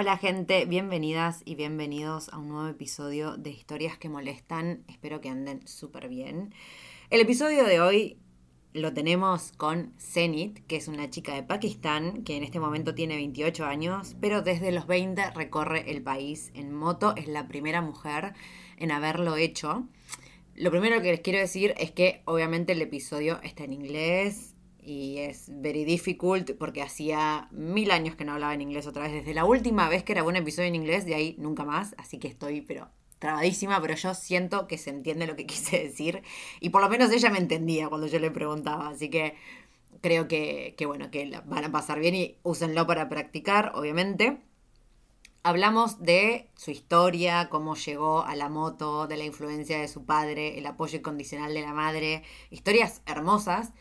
Hola gente, bienvenidas y bienvenidos a un nuevo episodio de Historias que Molestan. Espero que anden súper bien. El episodio de hoy lo tenemos con Zenit, que es una chica de Pakistán que en este momento tiene 28 años, pero desde los 20 recorre el país en moto. Es la primera mujer en haberlo hecho. Lo primero que les quiero decir es que obviamente el episodio está en inglés y es very difficult porque hacía mil años que no hablaba en inglés otra vez. Desde la última vez que grabé un episodio en inglés, de ahí nunca más. Así que estoy, pero trabadísima, pero yo siento que se entiende lo que quise decir. Y por lo menos ella me entendía cuando yo le preguntaba. Así que creo que, que bueno, que van a pasar bien y úsenlo para practicar, obviamente. Hablamos de su historia, cómo llegó a la moto, de la influencia de su padre, el apoyo incondicional de la madre, historias hermosas,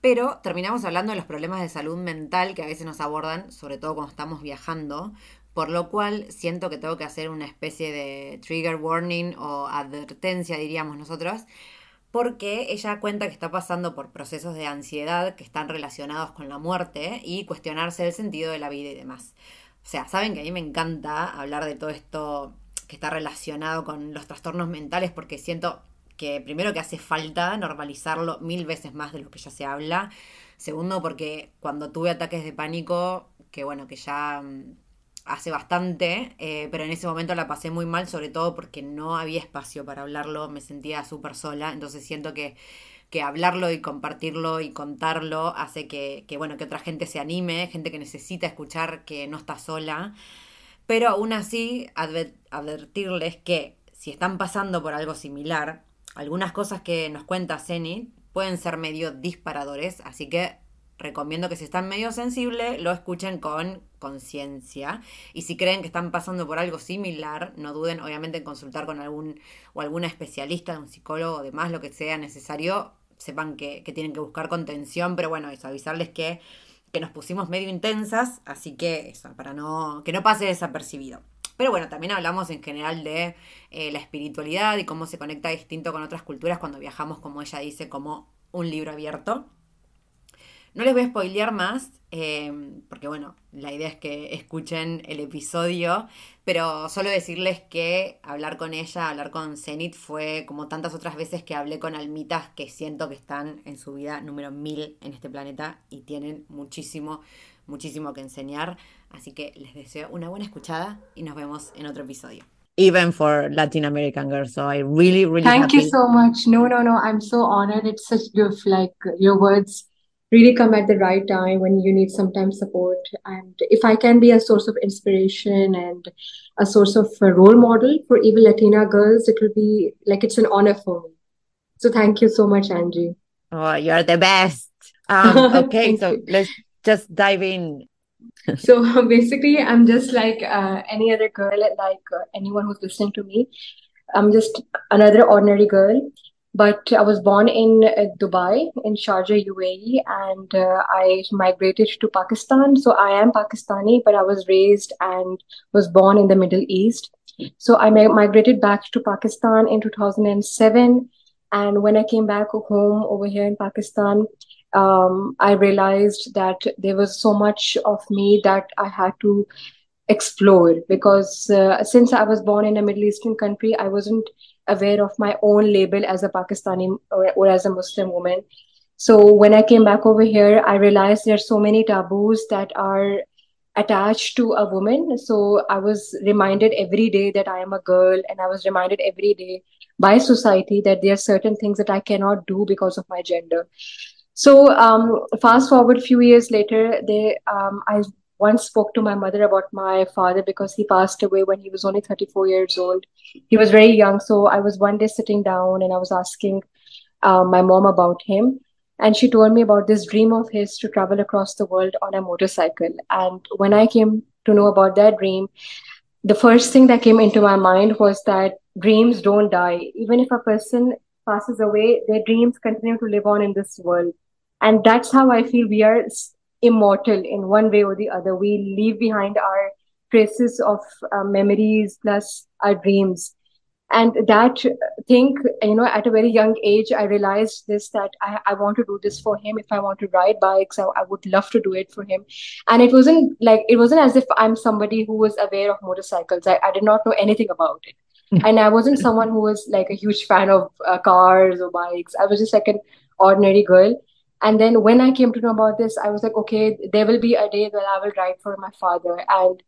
pero terminamos hablando de los problemas de salud mental que a veces nos abordan, sobre todo cuando estamos viajando, por lo cual siento que tengo que hacer una especie de trigger warning o advertencia, diríamos nosotros, porque ella cuenta que está pasando por procesos de ansiedad que están relacionados con la muerte y cuestionarse el sentido de la vida y demás. O sea, saben que a mí me encanta hablar de todo esto que está relacionado con los trastornos mentales porque siento que primero que hace falta normalizarlo mil veces más de lo que ya se habla. Segundo, porque cuando tuve ataques de pánico, que bueno, que ya mm, hace bastante, eh, pero en ese momento la pasé muy mal, sobre todo porque no había espacio para hablarlo, me sentía súper sola, entonces siento que, que hablarlo y compartirlo y contarlo hace que, que, bueno, que otra gente se anime, gente que necesita escuchar que no está sola, pero aún así adver- advertirles que si están pasando por algo similar, algunas cosas que nos cuenta Zenit pueden ser medio disparadores, así que recomiendo que si están medio sensibles lo escuchen con conciencia y si creen que están pasando por algo similar, no duden obviamente en consultar con algún o alguna especialista, un psicólogo demás, lo que sea necesario, sepan que, que tienen que buscar contención, pero bueno, es avisarles que, que nos pusimos medio intensas, así que eso, para no, que no pase desapercibido. Pero bueno, también hablamos en general de eh, la espiritualidad y cómo se conecta distinto con otras culturas cuando viajamos, como ella dice, como un libro abierto. No les voy a spoilear más, eh, porque bueno, la idea es que escuchen el episodio, pero solo decirles que hablar con ella, hablar con Zenit fue como tantas otras veces que hablé con almitas que siento que están en su vida número mil en este planeta y tienen muchísimo, muchísimo que enseñar. Así que les deseo una buena escuchada y nos vemos en otro episodio. Even for Latin American girls, so I really, really Thank you so much. No, no, no. I'm so honored. It's such gift. Like your words really come at the right time when you need sometimes support. And if I can be a source of inspiration and a source of a role model for even Latina girls, it will be like it's an honor for me. So thank you so much, Angie. Oh, you're the best. Um, okay, so you. let's just dive in. So basically, I'm just like uh, any other girl, like uh, anyone who's listening to me. I'm just another ordinary girl. But I was born in uh, Dubai, in Sharjah, UAE, and uh, I migrated to Pakistan. So I am Pakistani, but I was raised and was born in the Middle East. So I mi- migrated back to Pakistan in 2007. And when I came back home over here in Pakistan, um, I realized that there was so much of me that I had to explore because uh, since I was born in a Middle Eastern country, I wasn't aware of my own label as a Pakistani or, or as a Muslim woman. So when I came back over here, I realized there are so many taboos that are attached to a woman. So I was reminded every day that I am a girl, and I was reminded every day by society that there are certain things that I cannot do because of my gender. So um, fast forward a few years later, they um, I once spoke to my mother about my father because he passed away when he was only 34 years old. He was very young. So I was one day sitting down and I was asking uh, my mom about him. And she told me about this dream of his to travel across the world on a motorcycle. And when I came to know about that dream, the first thing that came into my mind was that dreams don't die. Even if a person passes away, their dreams continue to live on in this world. And that's how I feel we are immortal in one way or the other. We leave behind our traces of uh, memories plus our dreams. And that thing you know at a very young age i realized this that I, I want to do this for him. If i want to ride bikes I, I would love to do it for him. And it wasn't like it wasn't as if i'm somebody who was aware of motorcycles. I, I did not know anything about it. Hmm. and i wasn't someone who was like a huge fan of uh, cars or bikes. I was just like an ordinary girl and then when i came to know about this i was like okay there will be a day that i will ride for my father and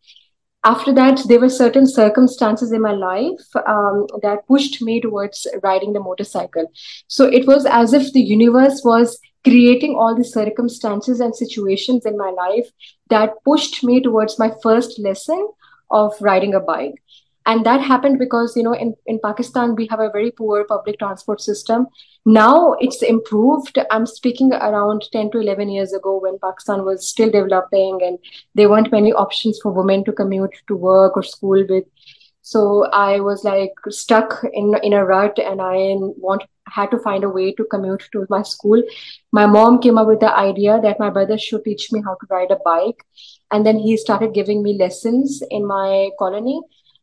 after that, there were certain circumstances in my life um, that pushed me towards riding the motorcycle. So it was as if the universe was creating all these circumstances and situations in my life that pushed me towards my first lesson of riding a bike and that happened because you know in, in pakistan we have a very poor public transport system. Now it's improved. I'm speaking around 10 to 11 years ago when pakistan was still developing and there weren't many options for women to commute to work or school with. So i was like stuck in in a rut and i want had to find a way to commute to my school. My mom came up with the idea that my brother should teach me how to ride a bike. And then he started giving me lessons in my colony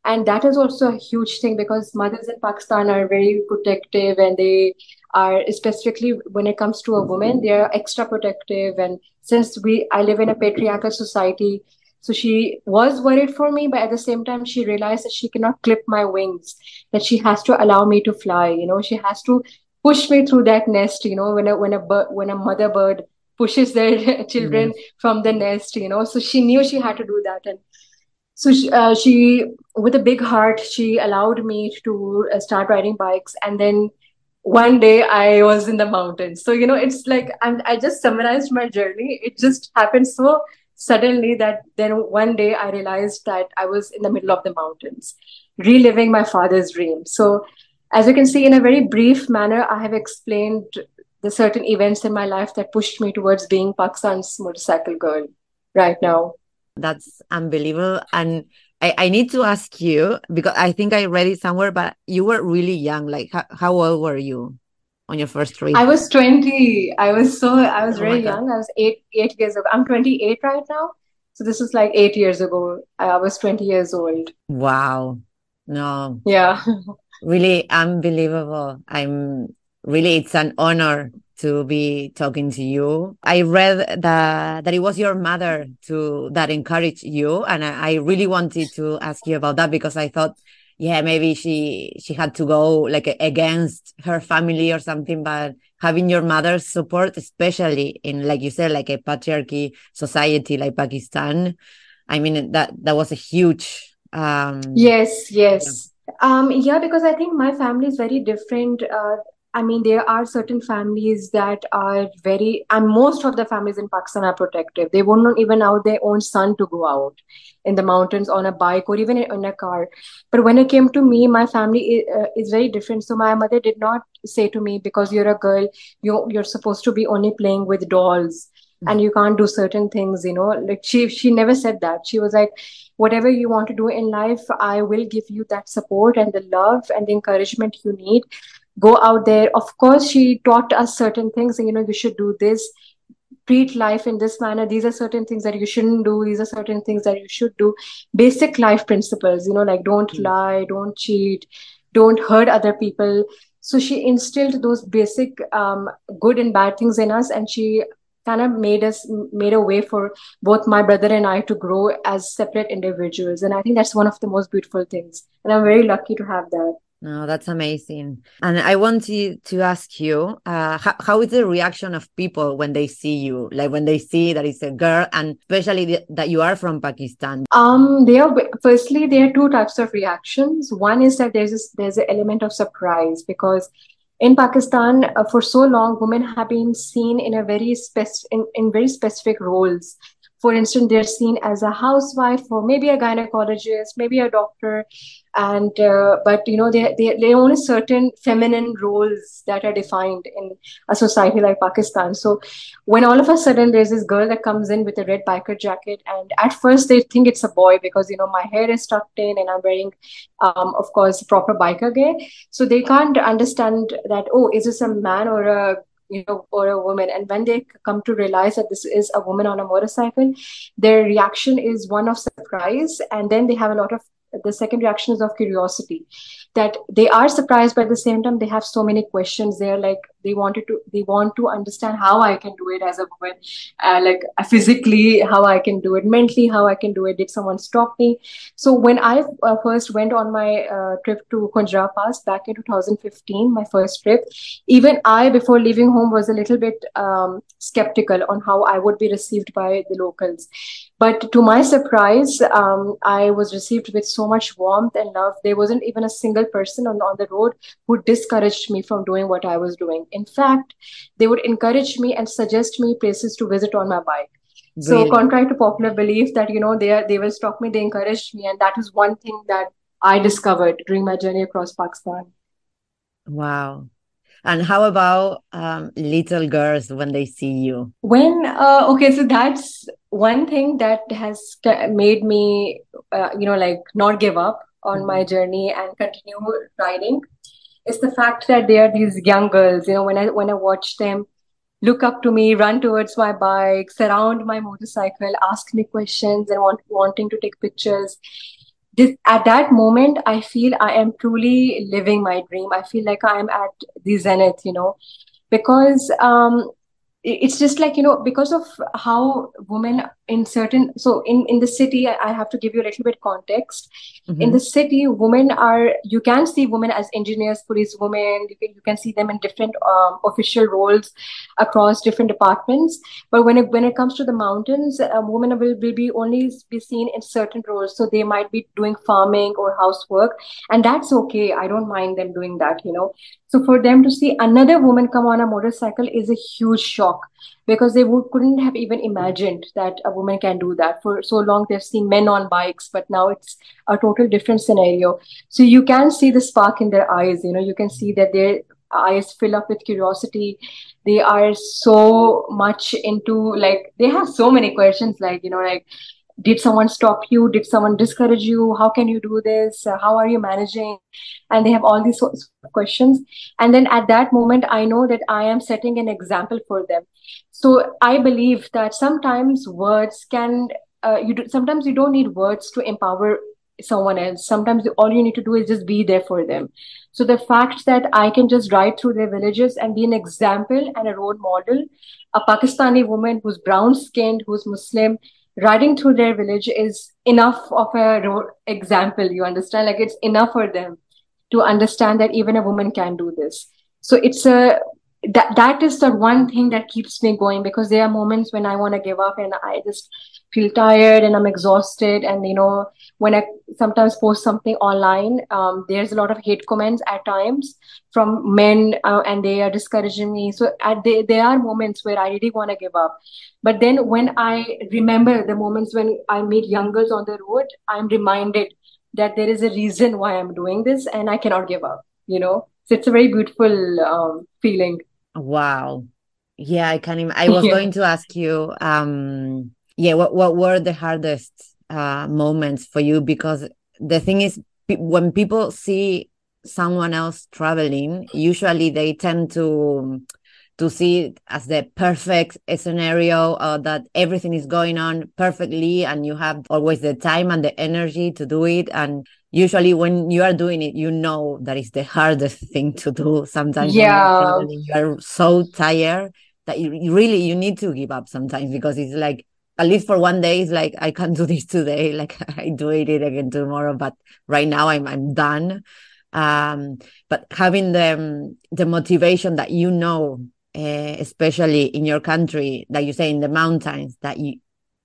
and that is also a huge thing because mothers in pakistan are very protective and they are specifically when it comes to a woman they are extra protective. And since we i live in a patriarchal society so she was worried for me but at the same time she realized that she cannot clip my wings that she has to allow me to fly you know she has to push me through that nest you know when a when a bird, when a mother bird pushes their children mm. from the nest you know. So she knew she had to do that. And so she, uh, she, with a big heart she allowed me to uh, start riding bikes. And then one day i was in the mountains. So you know it's like I'm, i just summarized my journey. It just happened so suddenly that then one day i realized that i was in the middle of the mountains reliving my father's dream. So as you can see in a very brief manner i have explained the certain events in my life that pushed me towards being pakistan's motorcycle girl right now that's unbelievable. And I, I need to ask you because I think I read it somewhere, but you were really young. Like, how, how old were you on your first trip? I was 20. I was so, I was oh very young. I was eight, eight years ago. I'm 28 right now. So this is like eight years ago. I was 20 years old. Wow. No. Yeah. really unbelievable. I'm really, it's an honor to be talking to you. I read that that it was your mother to that encouraged you, and I, I really wanted to ask you about that because I thought, yeah, maybe she she had to go like against her family or something, but having your mother's support, especially in like you said, like a patriarchy society like Pakistan, I mean that that was a huge. um Yes, yes. Yeah. Um, yeah, because I think my family is very different. Uh, I mean, there are certain families that are very, and most of the families in Pakistan are protective. They not even allow their own son to go out in the mountains on a bike or even in a car. But when it came to me, my family is, uh, is very different. So my mother did not say to me, because you're a girl, you you're supposed to be only playing with dolls and you can't do certain things. You know, like she she never said that. She was like, whatever you want to do in life, I will give you that support and the love and the encouragement you need go out there. Of course she taught us certain things you know you should do this treat life in this manner. These are certain things that you shouldn't do. These are certain things that you should do. Basic life principles you know like don't mm-hmm. lie don't cheat don't hurt other people. So she instilled those basic um, good and bad things in us and she kind of made us made a way for both my brother and i to grow as separate individuals. And i think that's one of the most beautiful things. And i'm very lucky to have that No, that's amazing. And I want to, to ask you, uh, how, how is the reaction of people when they see you? Like when they see that it's a girl and especially that you are from Pakistan? Um, there are, firstly, there are two types of reactions. One is that there's this, there's an element of surprise because in Pakistan, uh, for so long, women have been seen in a very spec- in, in very specific roles for instance they're seen as a housewife or maybe a gynecologist maybe a doctor and uh, but you know they, they they only certain feminine roles that are defined in a society like pakistan so when all of a sudden there's this girl that comes in with a red biker jacket and at first they think it's a boy because you know my hair is tucked in and i'm wearing um, of course proper biker gear so they can't understand that oh is this a man or a you know, or a woman. And when they come to realize that this is a woman on a motorcycle, their reaction is one of surprise. And then they have a lot of the second reaction is of curiosity that they are surprised but at the same time they have so many questions they're like they wanted to they want to understand how i can do it as a woman uh, like physically how i can do it mentally how i can do it. Did someone stop me? So when i uh, first went on my uh, trip to Khunjerab Pass back in 2015 my first trip even i before leaving home was a little bit um, skeptical on how i would be received by the locals. But to my surprise, um, I was received with so much warmth and love. There wasn't even a single person on, on the road who discouraged me from doing what I was doing. In fact, they would encourage me and suggest me places to visit on my bike. So, contrary to popular belief that you know they are, they will stop me, they encouraged me, and that is one thing that I discovered during my journey across Pakistan. Wow, and how about um, little girls when they see you? When, uh, okay, so that's one thing that has made me, uh, you know, like not give up on mm-hmm. my journey and continue riding is the fact that they are these young girls, you know, when I, when I watch them look up to me, run towards my bike, surround my motorcycle, ask me questions and want, wanting to take pictures this, at that moment i feel i am truly living my dream i feel like i am at the zenith you know because um, it's just like you know because of how women in certain so in in the city i have to give you a little bit context. Mm-hmm. in the city women are you can see women as engineers police women you can, you can see them in different um, official roles across different departments. But when it when it comes to the mountains a woman will, will be only be seen in certain roles. So they might be doing farming or housework. And that's okay. I don't mind them doing that you know so for them to see another woman come on a motorcycle is a huge shock because they would, couldn't have even imagined that a woman can do that. For so long, they've seen men on bikes, but now it's a total different scenario. So you can see the spark in their eyes. You know, you can see that their eyes fill up with curiosity. They are so much into like they have so many questions. Like you know, like did someone stop you? Did someone discourage you? How can you do this? Uh, how are you managing? And they have all these sorts of questions. And then at that moment i know that i am setting an example for them. So i believe that sometimes words can uh, you do, sometimes you don't need words to empower someone else. Sometimes all you need to do is just be there for them. So the fact that i can just ride through their villages and be an example and a role model a pakistani woman who's brown skinned who's muslim riding through their village is enough of a ro- example you understand? Like it's enough for them to understand that even a woman can do this. So it's a that that is the one thing that keeps me going because there are moments when i want to give up and i just feel tired and i'm exhausted and you know when i sometimes post something online um, there's a lot of hate comments at times from men uh, and they are discouraging me. So at the, there are moments where i really want to give up. But then when i remember the moments when i meet young girls on the road i'm reminded that there is a reason why i'm doing this and i cannot give up you know? So it's a very beautiful um, feeling. Wow. Yeah i can Im- i was yeah. going to ask you um yeah what, what were the hardest uh, moments for you? Because the thing is when people see someone else traveling usually they tend to to see it as the perfect scenario uh, that everything is going on perfectly and you have always the time and the energy to do it. And usually when you are doing it you know that is the hardest thing to do. Sometimes yeah. you are so tired that you really you need to give up sometimes because it's like at least for one day it's like i can't do this today like i do it again tomorrow but right now i'm i'm done. Um, but having the the motivation that you know uh, especially in your country that you say in the mountains that you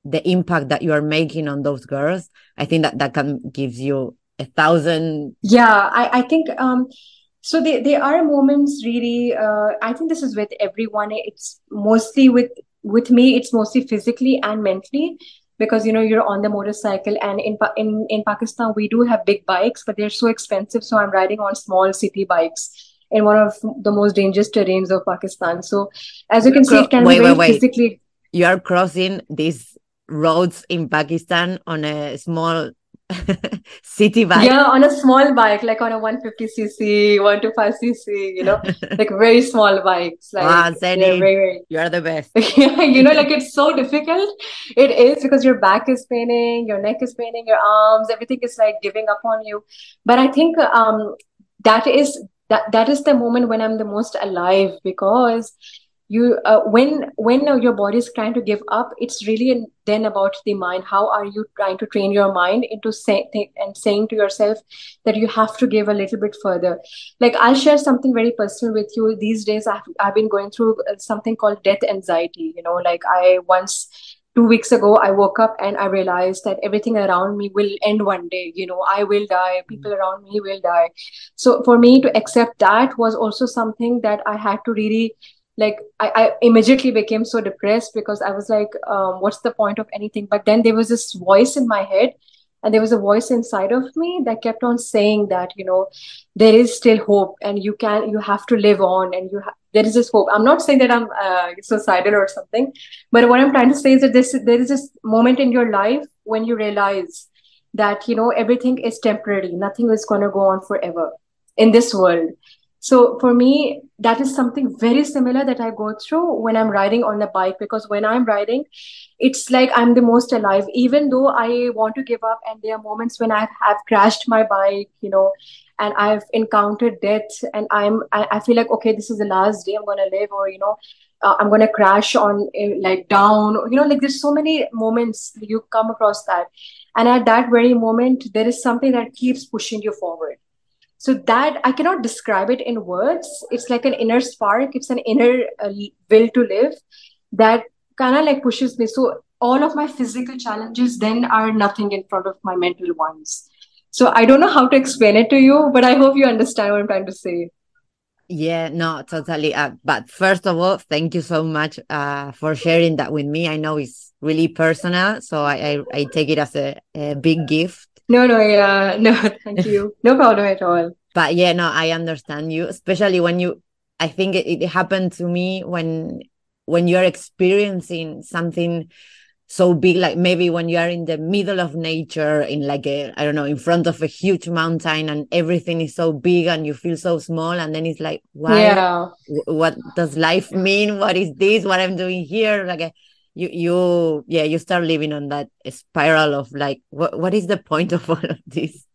the impact that you are making on those girls i think that that can gives you a thousand yeah i, I think um so there, there are moments really uh, i think this is with everyone it's mostly with with me it's mostly physically and mentally because you know you're on the motorcycle and in in in pakistan we do have big bikes but they're so expensive so i'm riding on small city bikes in one of the most dangerous terrains of pakistan so as you can see it can wait, be very wait, wait. physically you are crossing these roads in pakistan on a small city bike. Yeah on a small bike like on a 150cc 125cc you know like very small bikes like wow, very, very, you're the best. Yeah you know like it's so difficult. It is because your back is paining your neck is paining your arms everything is like giving up on you. But i think um that is that that is the moment when i'm the most alive because you uh, when when your body is trying to give up it's really then about the mind. How are you trying to train your mind into saying and saying to yourself that you have to give a little bit further? Like i'll share something very personal with you. These days i've, I've been going through uh, something called death anxiety you know like i once two weeks ago i woke up and i realized that everything around me will end one day. You know i will die. People around me will die. So for me to accept that was also something that i had to really like I, I, immediately became so depressed because I was like, um, what's the point of anything? But then there was this voice in my head, and there was a voice inside of me that kept on saying that you know there is still hope, and you can you have to live on, and you ha- there is this hope. I'm not saying that I'm uh, suicidal or something, but what I'm trying to say is that this there is this moment in your life when you realize that you know everything is temporary, nothing is going to go on forever in this world so for me, that is something very similar that I go through when I'm riding on the bike because when I'm riding, it's like I'm the most alive. Even though I want to give up, and there are moments when I have crashed my bike, you know, and I've encountered death, and I'm I, I feel like okay, this is the last day I'm gonna live, or you know, uh, I'm gonna crash on like down, you know, like there's so many moments you come across that, and at that very moment, there is something that keeps pushing you forward so that i cannot describe it in words. It's like an inner spark. It's an inner uh, will to live that kind of like pushes me. So all of my physical challenges then are nothing in front of my mental ones. So i don't know how to explain it to you but i hope you understand what i'm trying to say. Yeah no totally. Uh, but first of all thank you so much uh, for sharing that with me. I know it's really personal so i i, I take it as a, a big gift no, no, yeah, no, thank you. No problem at all. But yeah, no, I understand you, especially when you. I think it, it happened to me when when you're experiencing something so big like maybe when you are in the middle of nature in like a i don't know in front of a huge mountain and everything is so big and you feel so small and then it's like wow yeah. what does life mean what is this what i'm doing here like a, you you yeah you start living on that spiral of like what what is the point of all of this?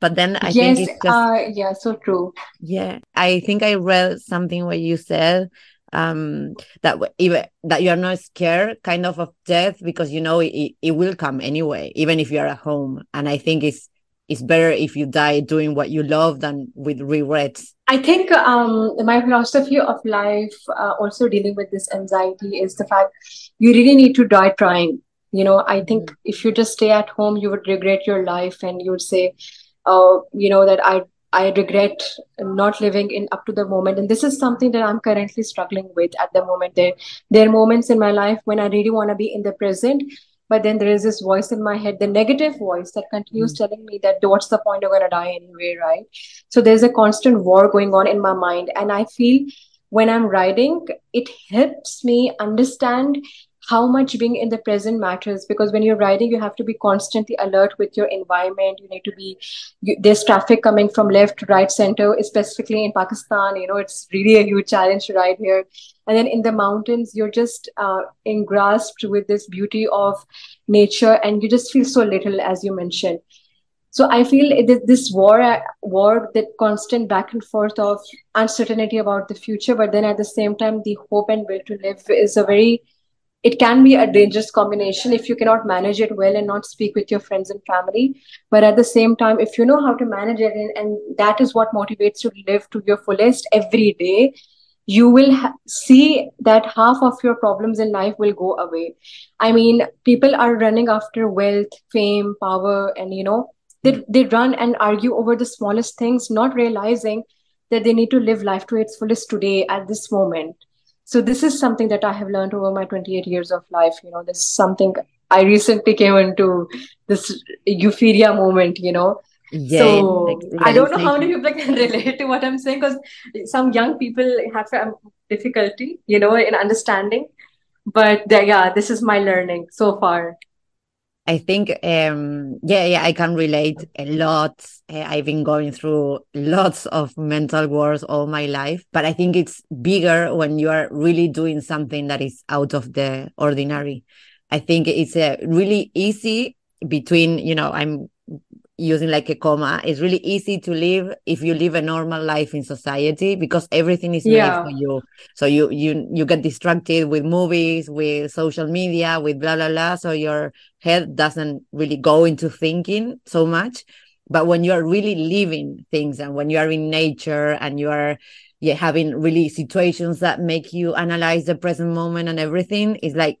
But then i yes, think it's just uh, yeah so true. Yeah i think i read something where you said um that even that you're not scared kind of of death because you know it, it will come anyway even if you're at home. And i think it's it's better if you die doing what you love than with regrets I think um, my philosophy of life, uh, also dealing with this anxiety, is the fact you really need to die trying. You know, I think mm-hmm. if you just stay at home, you would regret your life, and you would say, "Oh, you know that I I regret not living in up to the moment." And this is something that I'm currently struggling with at the moment. There there are moments in my life when I really want to be in the present, but then there is this voice in my head the negative voice that continues mm. telling me that what's the point? You're going to die anyway right? So there's a constant war going on in my mind. And i feel when i'm writing it helps me understand how much being in the present matters because when you're riding you have to be constantly alert with your environment. You need to be you, there's traffic coming from left to right center specifically in pakistan. You know it's really a huge challenge to ride here. And then in the mountains you're just uh, engrossed with this beauty of nature and you just feel so little as you mentioned. So i feel this war war that constant back and forth of uncertainty about the future but then at the same time the hope and will to live is a very it can be a dangerous combination if you cannot manage it well and not speak with your friends and family. But at the same time if you know how to manage it and, and that is what motivates you to live to your fullest every day you will ha- see that half of your problems in life will go away. I mean people are running after wealth fame power and you know they, they run and argue over the smallest things not realizing that they need to live life to its fullest today at this moment so this is something that i have learned over my 28 years of life you know this is something i recently came into this euphoria moment you know yeah, so like I don't know how many people can relate to what I'm saying because some young people have difficulty, you know, in understanding. But yeah, this is my learning so far. I think, um, yeah, yeah, I can relate a lot. Uh, I've been going through lots of mental wars all my life, but I think it's bigger when you are really doing something that is out of the ordinary. I think it's uh, really easy between, you know, I'm using like a comma it's really easy to live if you live a normal life in society because everything is yeah. made for you. So you you you get distracted with movies with social media with blah blah blah. So your head doesn't really go into thinking so much. But when you are really living things and when you are in nature and you are yeah, having really situations that make you analyze the present moment and everything is like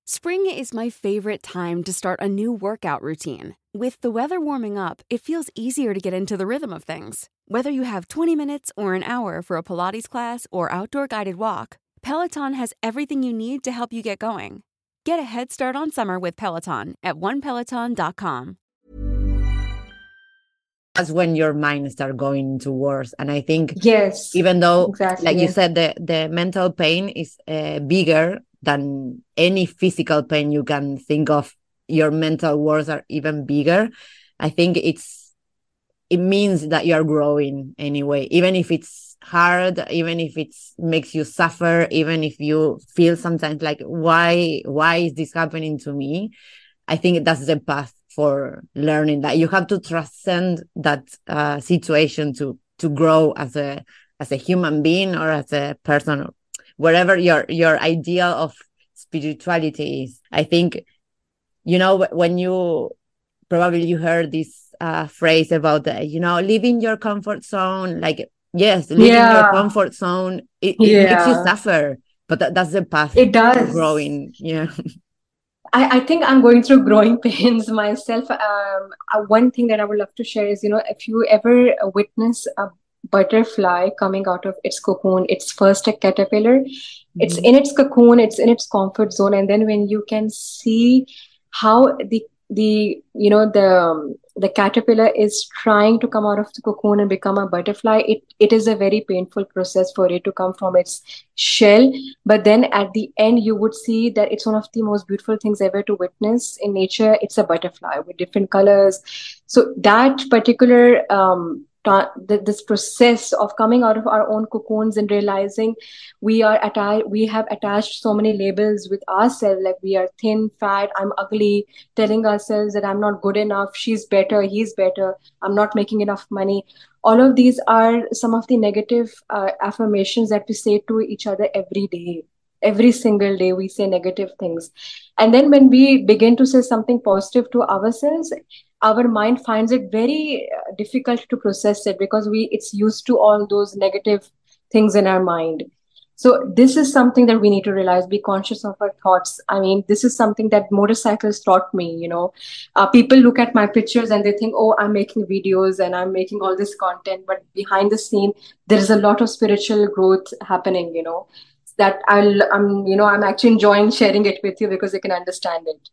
Spring is my favorite time to start a new workout routine. With the weather warming up, it feels easier to get into the rhythm of things. Whether you have 20 minutes or an hour for a Pilates class or outdoor guided walk, Peloton has everything you need to help you get going. Get a head start on summer with Peloton at onepeloton.com. That's when your mind start going to worse. And I think, yes, even though, exactly, like you said, the, the mental pain is uh, bigger than any physical pain you can think of. Your mental wars are even bigger. I think it's it means that you're growing anyway. Even if it's hard even if it makes you suffer even if you feel sometimes like why why is this happening to me? I think that's the path for learning that. You have to transcend that uh, situation to to grow as a as a human being or as a person wherever your your ideal of spirituality is i think you know when you probably you heard this uh, phrase about the, you know leaving your comfort zone like yes leaving yeah. your comfort zone it, it yeah. makes you suffer but that, that's the path it does growing yeah I, I think I'm going through growing pains myself. Um, uh, one thing that I would love to share is, you know, if you ever witness a butterfly coming out of its cocoon. It's first a caterpillar. Mm-hmm. It's in its cocoon. It's in its comfort zone, and then when you can see how the the you know the um, the caterpillar is trying to come out of the cocoon and become a butterfly it it is a very painful process for it to come from its shell but then at the end you would see that it's one of the most beautiful things ever to witness in nature it's a butterfly with different colors so that particular um, this process of coming out of our own cocoons and realizing we are attached we have attached so many labels with ourselves like we are thin fat i'm ugly telling ourselves that i'm not good enough she's better he's better i'm not making enough money. All of these are some of the negative uh, affirmations that we say to each other every day every single day we say negative things. And then when we begin to say something positive to ourselves our mind finds it very uh, difficult to process it because we it's used to all those negative things in our mind. So this is something that we need to realize. Be conscious of our thoughts. I mean this is something that motorcycles taught me you know. Uh, people look at my pictures and they think oh i'm making videos and i'm making all this content but behind the scene there is a lot of spiritual growth happening you know that i'll i'm you know i'm actually enjoying sharing it with you because you can understand it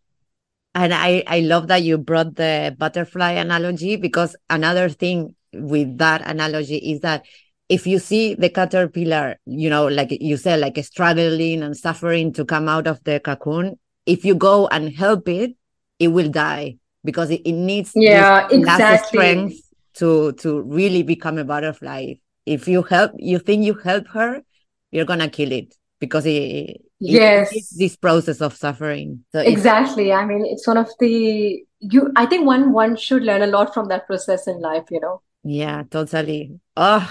and I, I love that you brought the butterfly analogy because another thing with that analogy is that if you see the caterpillar, you know, like you said, like struggling and suffering to come out of the cocoon, if you go and help it, it will die because it, it needs yeah exactly strength to to really become a butterfly. If you help, you think you help her, you're gonna kill it because it yes. this process of suffering. So exactly. I mean it's one of the you i think one one should learn a lot from that process in life you know? Yeah totally. Oh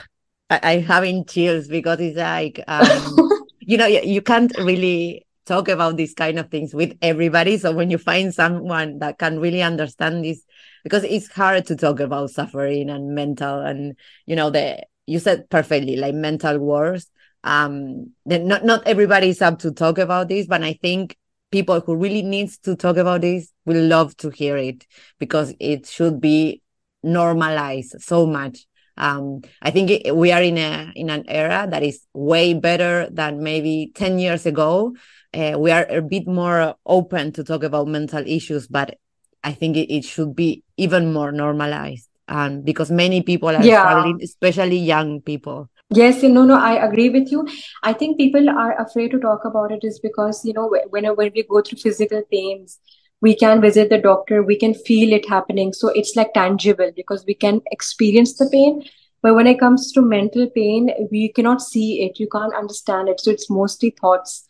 I, i'm having chills because it's like um, you know you, you can't really talk about these kind of things with everybody. So when you find someone that can really understand this because it's hard to talk about suffering and mental and you know the you said perfectly like mental wars um not not everybody is up to talk about this but i think people who really needs to talk about this will love to hear it because it should be normalized so much um, I think it, we are in a in an era that is way better than maybe 10 years ago. Uh, we are a bit more open to talk about mental issues, but I think it, it should be even more normalized. Um, because many people are yeah. struggling, especially young people. Yes, no, no, I agree with you. I think people are afraid to talk about it is because, you know, whenever when we go through physical pains, we can visit the doctor, we can feel it happening. So it's like tangible because we can experience the pain. But when it comes to mental pain, we cannot see it, you can't understand it. So it's mostly thoughts.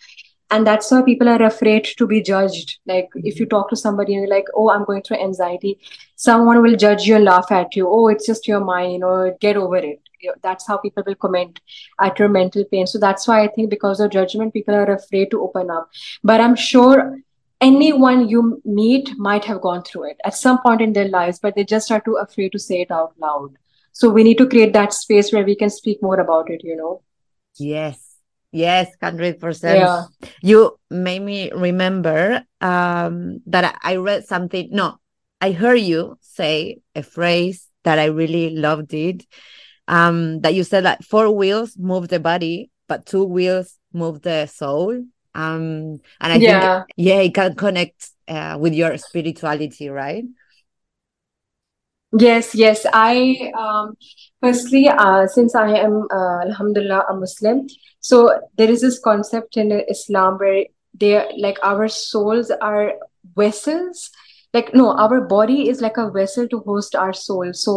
And that's why people are afraid to be judged. Like if you mm-hmm. talk to somebody and you're like, oh, I'm going through anxiety, someone will judge you and laugh at you. Oh, it's just your mind, you know, get over it that's how people will comment at your mental pain so that's why i think because of judgment people are afraid to open up but i'm sure anyone you meet might have gone through it at some point in their lives but they just are too afraid to say it out loud so we need to create that space where we can speak more about it you know yes Yes, hundred percent. Yeah. You made me remember um, that I read something. No, I heard you say a phrase that I really loved it, um, that you said that four wheels move the body, but two wheels move the soul. Um, and I yeah. think, yeah, it can connect uh, with your spirituality, right? Yes, yes. I um, firstly, uh, since I am uh, Alhamdulillah a Muslim, so there is this concept in Islam where they like our souls are vessels like no our body is like a vessel to host our soul. So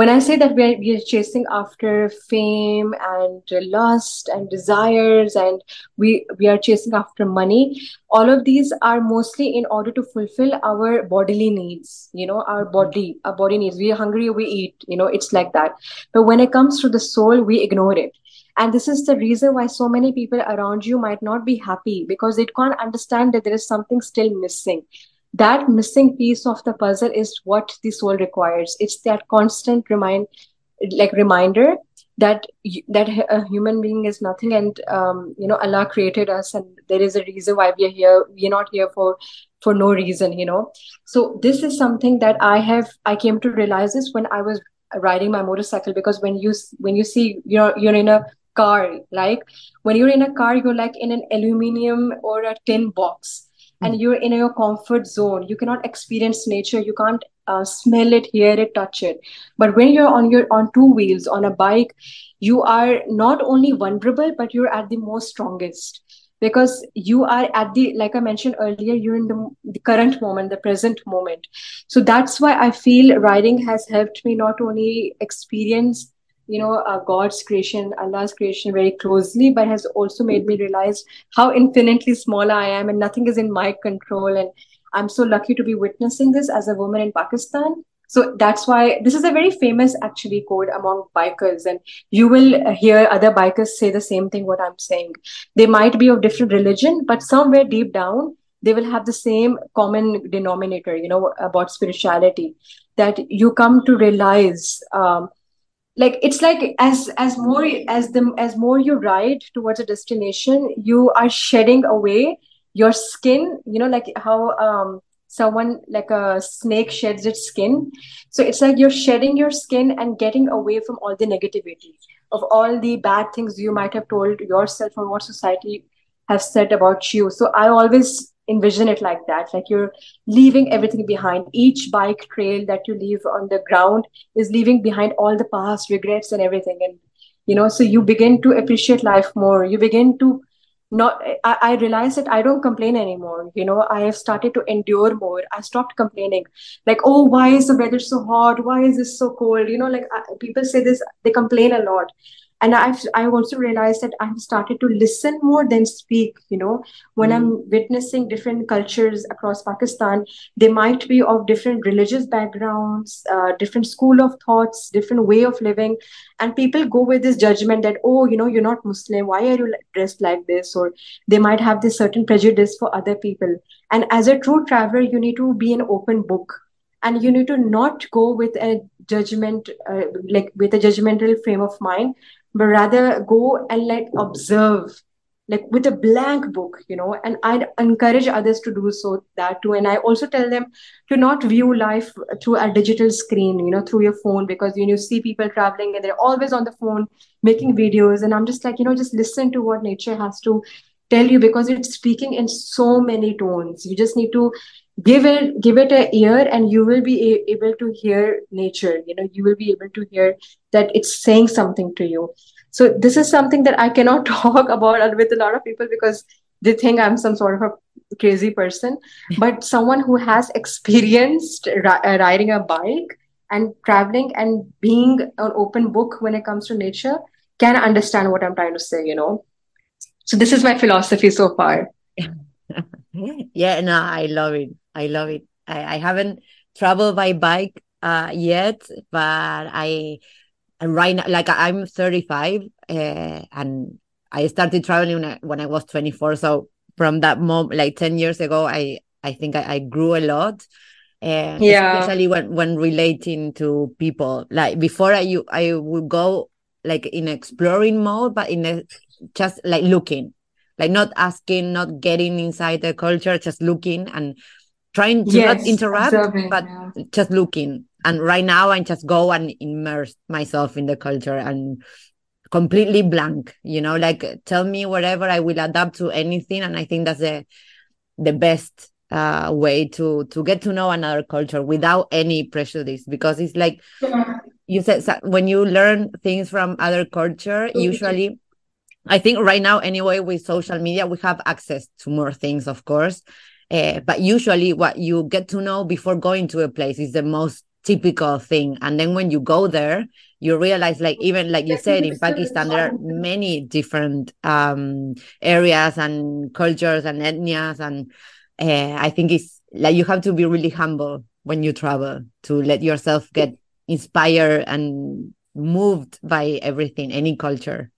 when i say that we are, we are chasing after fame and lust and desires and we we are chasing after money all of these are mostly in order to fulfill our bodily needs you know our mm-hmm. body our body needs. We are hungry we eat you know it's like that. But when it comes to the soul we ignore it. And this is the reason why so many people around you might not be happy because they can't understand that there is something still missing that missing piece of the puzzle is what the soul requires. It's that constant remind like reminder that that a human being is nothing and um, you know allah created us and there is a reason why we are here. We are not here for for no reason you know. So this is something that i have i came to realize this when i was riding my motorcycle because when you when you see you're you're in a car like when you're in a car you're like in an aluminium or a tin box and you're in your comfort zone. You cannot experience nature. You can't uh, smell it hear it touch it. But when you're on your on two wheels on a bike you are not only vulnerable but you're at the most strongest. Because you are at the like i mentioned earlier you're in the, the current moment the present moment. So that's why i feel riding has helped me not only experience you know uh, god's creation allah's creation very closely but has also made me realize how infinitely small i am and nothing is in my control. And i'm so lucky to be witnessing this as a woman in pakistan. So that's why this is a very famous actually code among bikers. And you will hear other bikers say the same thing what i'm saying. They might be of different religion but somewhere deep down they will have the same common denominator you know about spirituality that you come to realize um, like it's like as as more as the as more you ride towards a destination you are shedding away your skin. You know like how um someone like a snake sheds its skin. So it's like you're shedding your skin and getting away from all the negativity of all the bad things you might have told yourself or what society has said about you. So i always envision it like that. Like you're leaving everything behind. Each bike trail that you leave on the ground is leaving behind all the past regrets and everything. And you know so you begin to appreciate life more. You begin to not I, I that i don't complain anymore. You know i have started to endure more. I stopped complaining. Like oh why is the weather so hot? Why is this so cold? You know like I, people say this they complain a lot and i've i've also realized that i've started to listen more than speak you know. When mm. i'm witnessing different cultures across pakistan they might be of different religious backgrounds uh, different school of thoughts different way of living. And people go with this judgment that oh you know you're not muslim. Why are you dressed like this? Or they might have this certain prejudice for other people. And as a true traveler you need to be an open book. And you need to not go with a judgment uh, like with a judgmental frame of mind but rather go and like observe like with a blank book you know and i encourage others to do so that too. And i also tell them to not view life through a digital screen you know through your phone because you, know, you see people traveling and they're always on the phone making videos and i'm just like you know just listen to what nature has to tell you because it's speaking in so many tones. You just need to give it give it a ear and you will be a- able to hear nature. You know you will be able to hear that it's saying something to you. So this is something that i cannot talk about with a lot of people because they think i'm some sort of a crazy person. But someone who has experienced ri- uh, riding a bike and traveling and being an open book when it comes to nature can understand what i'm trying to say you know. So this is my philosophy so far. Yeah no i love it I love it. I, I haven't traveled by bike uh, yet, but I right now, like I'm 35 uh, and I started traveling when I, when I was 24. So from that moment, like 10 years ago, I I think I, I grew a lot. And yeah. especially when when relating to people. Like before, I you I would go like in exploring mode, but in a just like looking, like not asking, not getting inside the culture, just looking and trying to yes, not interrupt but yeah. just looking. And right now i just go and immerse myself in the culture and completely blank you know like tell me whatever i will adapt to anything. And i think that's the the best uh, way to to get to know another culture without any prejudice. Because it's like yeah. you said when you learn things from other culture usually i think right now anyway with social media we have access to more things of course uh, but usually, what you get to know before going to a place is the most typical thing. And then when you go there, you realize, like, even like you said, in Pakistan, there are many different um, areas and cultures and ethnias. And uh, I think it's like you have to be really humble when you travel to let yourself get inspired and moved by everything, any culture.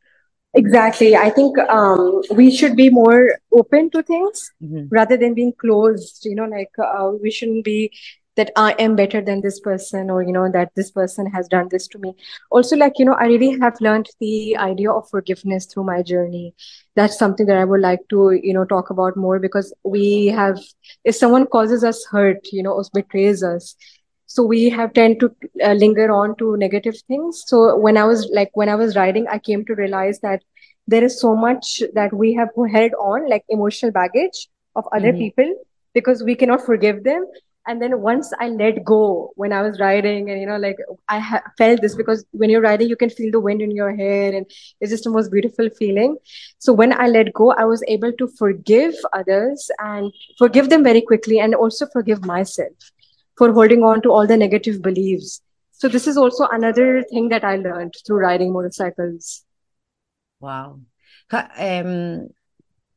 Exactly. I think um, we should be more open to things mm-hmm. rather than being closed. You know, like uh, we shouldn't be that I am better than this person or, you know, that this person has done this to me. Also, like, you know, I really have learned the idea of forgiveness through my journey. That's something that I would like to, you know, talk about more because we have, if someone causes us hurt, you know, or betrays us, so we have tend to uh, linger on to negative things. So when i was like when i was writing i came to realize that there is so much that we have held on like emotional baggage of other mm-hmm. people because we cannot forgive them. And then once i let go when i was writing and you know like i ha- felt this because when you're writing you can feel the wind in your hair and it's just the most beautiful feeling. So when i let go i was able to forgive others and forgive them very quickly and also forgive myself for holding on to all the negative beliefs so this is also another thing that i learned through riding motorcycles wow um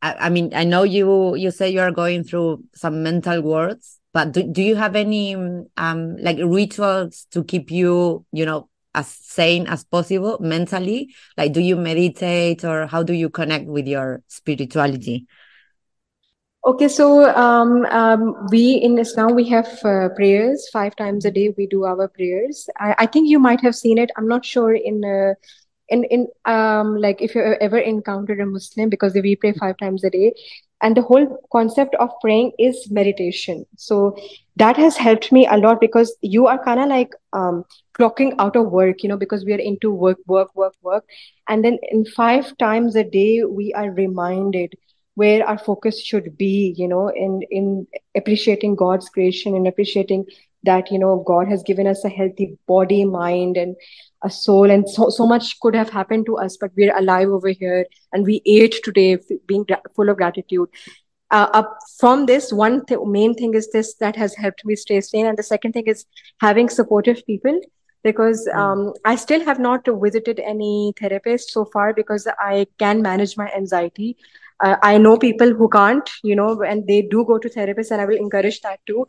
I, mean, I know you you say you are going through some mental words, but do, do you have any um like rituals to keep you, you know, as sane as possible mentally? Like, do you meditate or how do you connect with your spirituality? Okay, so um, um, we in Islam we have uh, prayers five times a day. We do our prayers. I, I think you might have seen it. I'm not sure in uh, in in um like if you ever encountered a muslim because we pray five times a day and the whole concept of praying is meditation so that has helped me a lot because you are kind of like um clocking out of work you know because we are into work work work work and then in five times a day we are reminded where our focus should be you know in in appreciating god's creation and appreciating that you know god has given us a healthy body mind and a soul. And so, so much could have happened to us but we're alive over here and we ate today being full of gratitude. Uh, up from this one th- main thing is this that has helped me stay sane. And the second thing is having supportive people because hmm. um, i still have not visited any therapist so far because i can manage my anxiety uh, i know people who can't you know and they do go to therapists and i will encourage that too.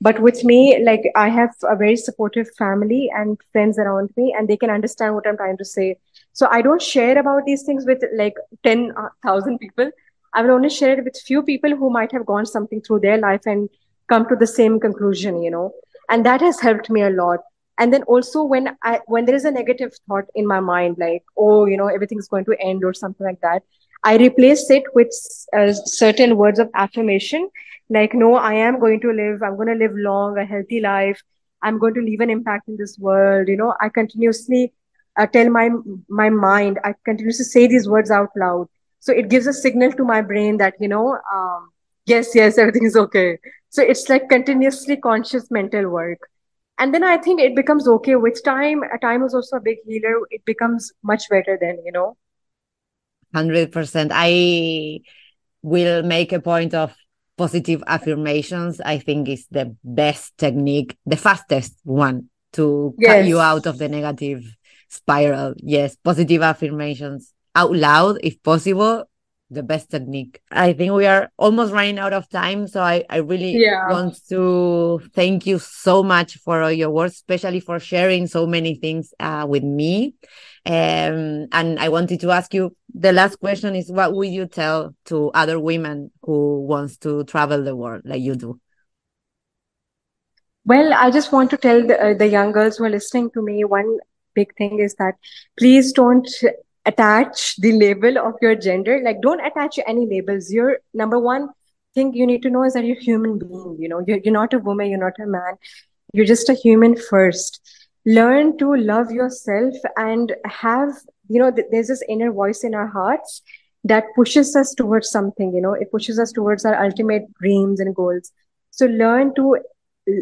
But with me like i have a very supportive family and friends around me and they can understand what i'm trying to say. So i don't share about these things with like 10000 people. I will only share it with few people who might have gone something through their life and come to the same conclusion you know. And that has helped me a lot. And then also when i when there is a negative thought in my mind like oh you know everything's going to end or something like that I replace it with uh, certain words of affirmation, like, no, I am going to live, I'm going to live long, a healthy life. I'm going to leave an impact in this world. You know, I continuously uh, tell my, my mind, I continuously say these words out loud. So it gives a signal to my brain that, you know, um, yes, yes, everything is okay. So it's like continuously conscious mental work. And then I think it becomes okay with time. Time is also a big healer. It becomes much better then, you know. 100%. I will make a point of positive affirmations. I think is the best technique, the fastest one to yes. cut you out of the negative spiral. Yes, positive affirmations out loud if possible the best technique. I think we are almost running out of time. So I, I really yeah. want to thank you so much for all your words, especially for sharing so many things uh, with me. Um, and I wanted to ask you the last question is what would you tell to other women who wants to travel the world like you do? Well, I just want to tell the, uh, the young girls who are listening to me one big thing is that please don't attach the label of your gender. Like don't attach any labels. Your number one thing you need to know is that you're a human being you know. You're, you're not a woman you're not a man. You're just a human first learn to love yourself and have you know there's this inner voice in our hearts that pushes us towards something you know it pushes us towards our ultimate dreams and goals. So learn to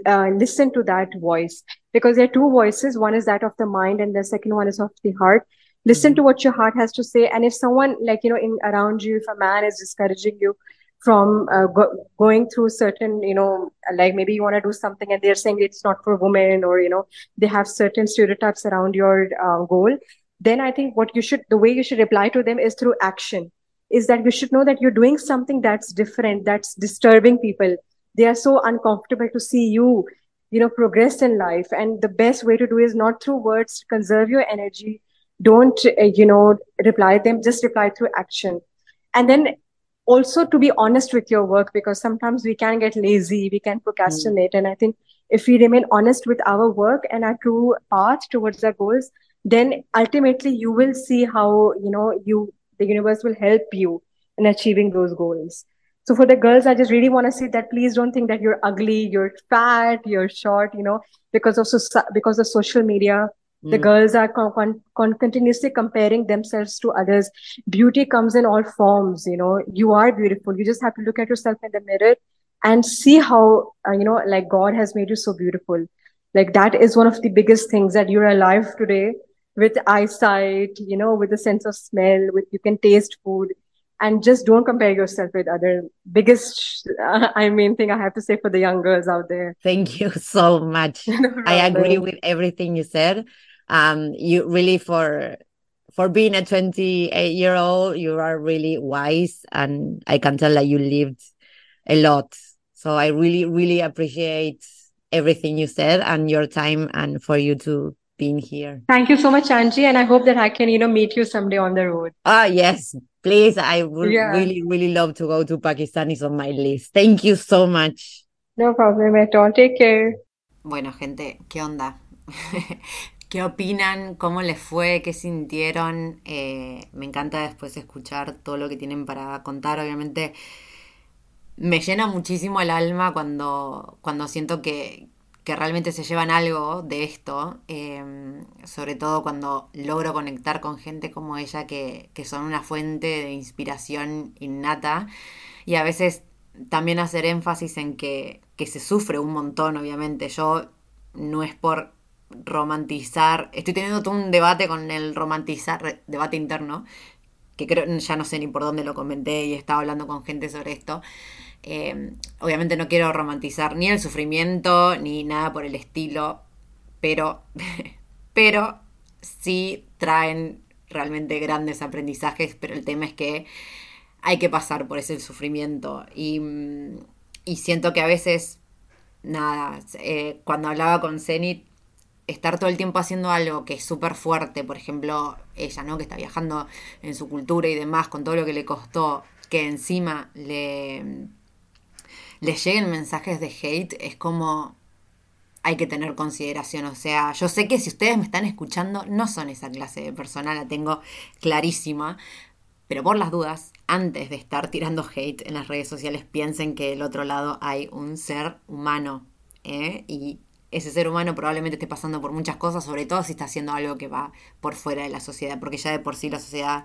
uh, listen to that voice because there are two voices. One is that of the mind and the second one is of the heart. Listen to what your heart has to say. And if someone like you know in around you if a man is discouraging you from uh, go- going through certain you know like maybe you want to do something and they're saying it's not for women or you know they have certain stereotypes around your uh, goal then i think what you should the way you should reply to them is through action. Is that you should know that you're doing something that's different that's disturbing people. They are so uncomfortable to see you you know progress in life. And the best way to do is not through words conserve your energy. Don't uh, you know reply them just reply through action. And then also to be honest with your work because sometimes we can get lazy we can procrastinate mm. and i think if we remain honest with our work and our true path towards our goals then ultimately you will see how you know you the universe will help you in achieving those goals So for the girls, I just really want to say that please don't think that you're ugly, you're fat, you're short, you know, because of so- because of social media. The Mm. girls are con- con- con- continuously comparing themselves to others. Beauty comes in all forms, you know. You are beautiful. You just have to look at yourself in the mirror and see how, uh, you know, like God has made you so beautiful. Like that is one of the biggest things that you're alive today with eyesight, you know, with a sense of smell, with you can taste food and just don't compare yourself with other biggest uh, i mean thing i have to say for the young girls out there Thank you so much. No I agree with everything you said. Um, you really for for being a 28 year old, you are really wise, and I can tell that you lived a lot. So I really, really appreciate everything you said and your time, and for you to being here. thank you so much angie and i hope that i can you know meet you someday on the road Ah, yes, please. I would Yeah. really, really love to go to Pakistan. Is on my list. Thank you so much. no problem at all take care Bueno, gente, ¿qué onda? ¿Qué opinan? ¿Cómo les fue? ¿Qué sintieron? Eh, me encanta después escuchar todo lo que tienen para contar. Obviamente me llena muchísimo el alma cuando, cuando siento que, que realmente se llevan algo de esto. eh, sobre todo cuando logro conectar con gente como ella que, que son una fuente de inspiración innata. Y a veces también hacer énfasis en que, que se sufre un montón, obviamente. Yo no es por romantizar, estoy teniendo todo un debate con el romantizar, debate interno, que creo, ya no sé ni por dónde lo comenté y estaba hablando con gente sobre esto. Eh, obviamente no quiero romantizar ni el sufrimiento ni nada por el estilo, pero, pero sí traen realmente grandes aprendizajes, pero el tema es que hay que pasar por ese sufrimiento y, mm, y siento que a veces, nada, eh, cuando hablaba con Zenit, estar todo el tiempo haciendo algo que es súper fuerte, por ejemplo, ella, ¿no? Que está viajando en su cultura y demás, con todo lo que le costó, que encima le, le lleguen mensajes de hate, es como hay que tener consideración. O sea, yo sé que si ustedes me están escuchando, no son esa clase de persona, la tengo clarísima. Pero por las dudas, antes de estar tirando hate en las redes sociales, piensen que del otro lado hay un ser humano. ¿eh? Y ese ser humano probablemente esté pasando por muchas cosas, sobre todo si está haciendo algo que va por fuera de la sociedad, porque ya de por sí la sociedad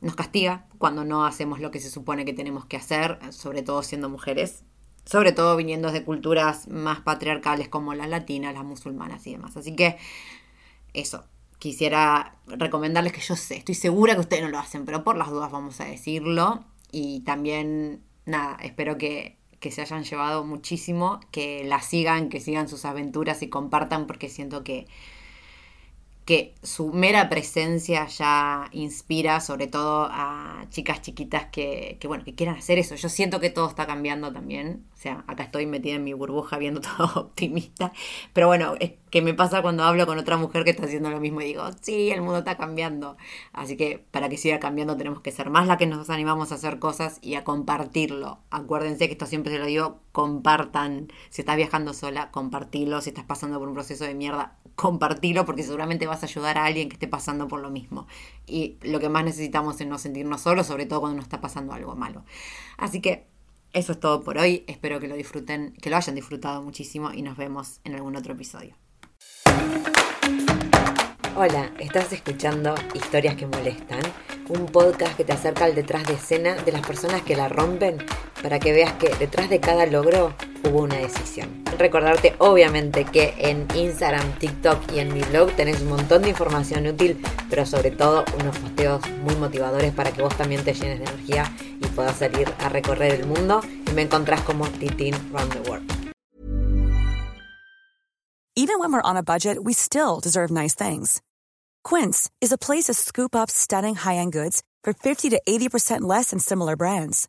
nos castiga cuando no hacemos lo que se supone que tenemos que hacer, sobre todo siendo mujeres, sobre todo viniendo de culturas más patriarcales como las latinas, las musulmanas y demás. Así que eso, quisiera recomendarles que yo sé, estoy segura que ustedes no lo hacen, pero por las dudas vamos a decirlo. Y también, nada, espero que, que se hayan llevado muchísimo, que la sigan, que sigan sus aventuras y compartan, porque siento que, que su mera presencia ya inspira sobre todo a chicas chiquitas que, que, bueno, que quieran hacer eso. Yo siento que todo está cambiando también. O sea, acá estoy metida en mi burbuja viendo todo optimista. Pero bueno, es que me pasa cuando hablo con otra mujer que está haciendo lo mismo y digo, sí, el mundo está cambiando. Así que para que siga cambiando tenemos que ser más las que nos animamos a hacer cosas y a compartirlo. Acuérdense que esto siempre se lo digo, compartan. Si estás viajando sola, compartilo. Si estás pasando por un proceso de mierda, compartilo porque seguramente vas a ayudar a alguien que esté pasando por lo mismo. Y lo que más necesitamos es no sentirnos solos, sobre todo cuando nos está pasando algo malo. Así que eso es todo por hoy. Espero que lo disfruten, que lo hayan disfrutado muchísimo y nos vemos en algún otro episodio. Hola, estás escuchando Historias que Molestan, un podcast que te acerca al detrás de escena de las personas que la rompen para que veas que detrás de cada logro hubo una decisión. Recordarte obviamente que en Instagram, TikTok y en mi blog tenés un montón de información útil, pero sobre todo unos posteos muy motivadores para que vos también te llenes de energía y puedas salir a recorrer el mundo y me encontrás como Titin Round the World. Even when we're on a budget, we still deserve nice things. Quince is a place to scoop up stunning high-end goods for 50 to 80% less than similar brands.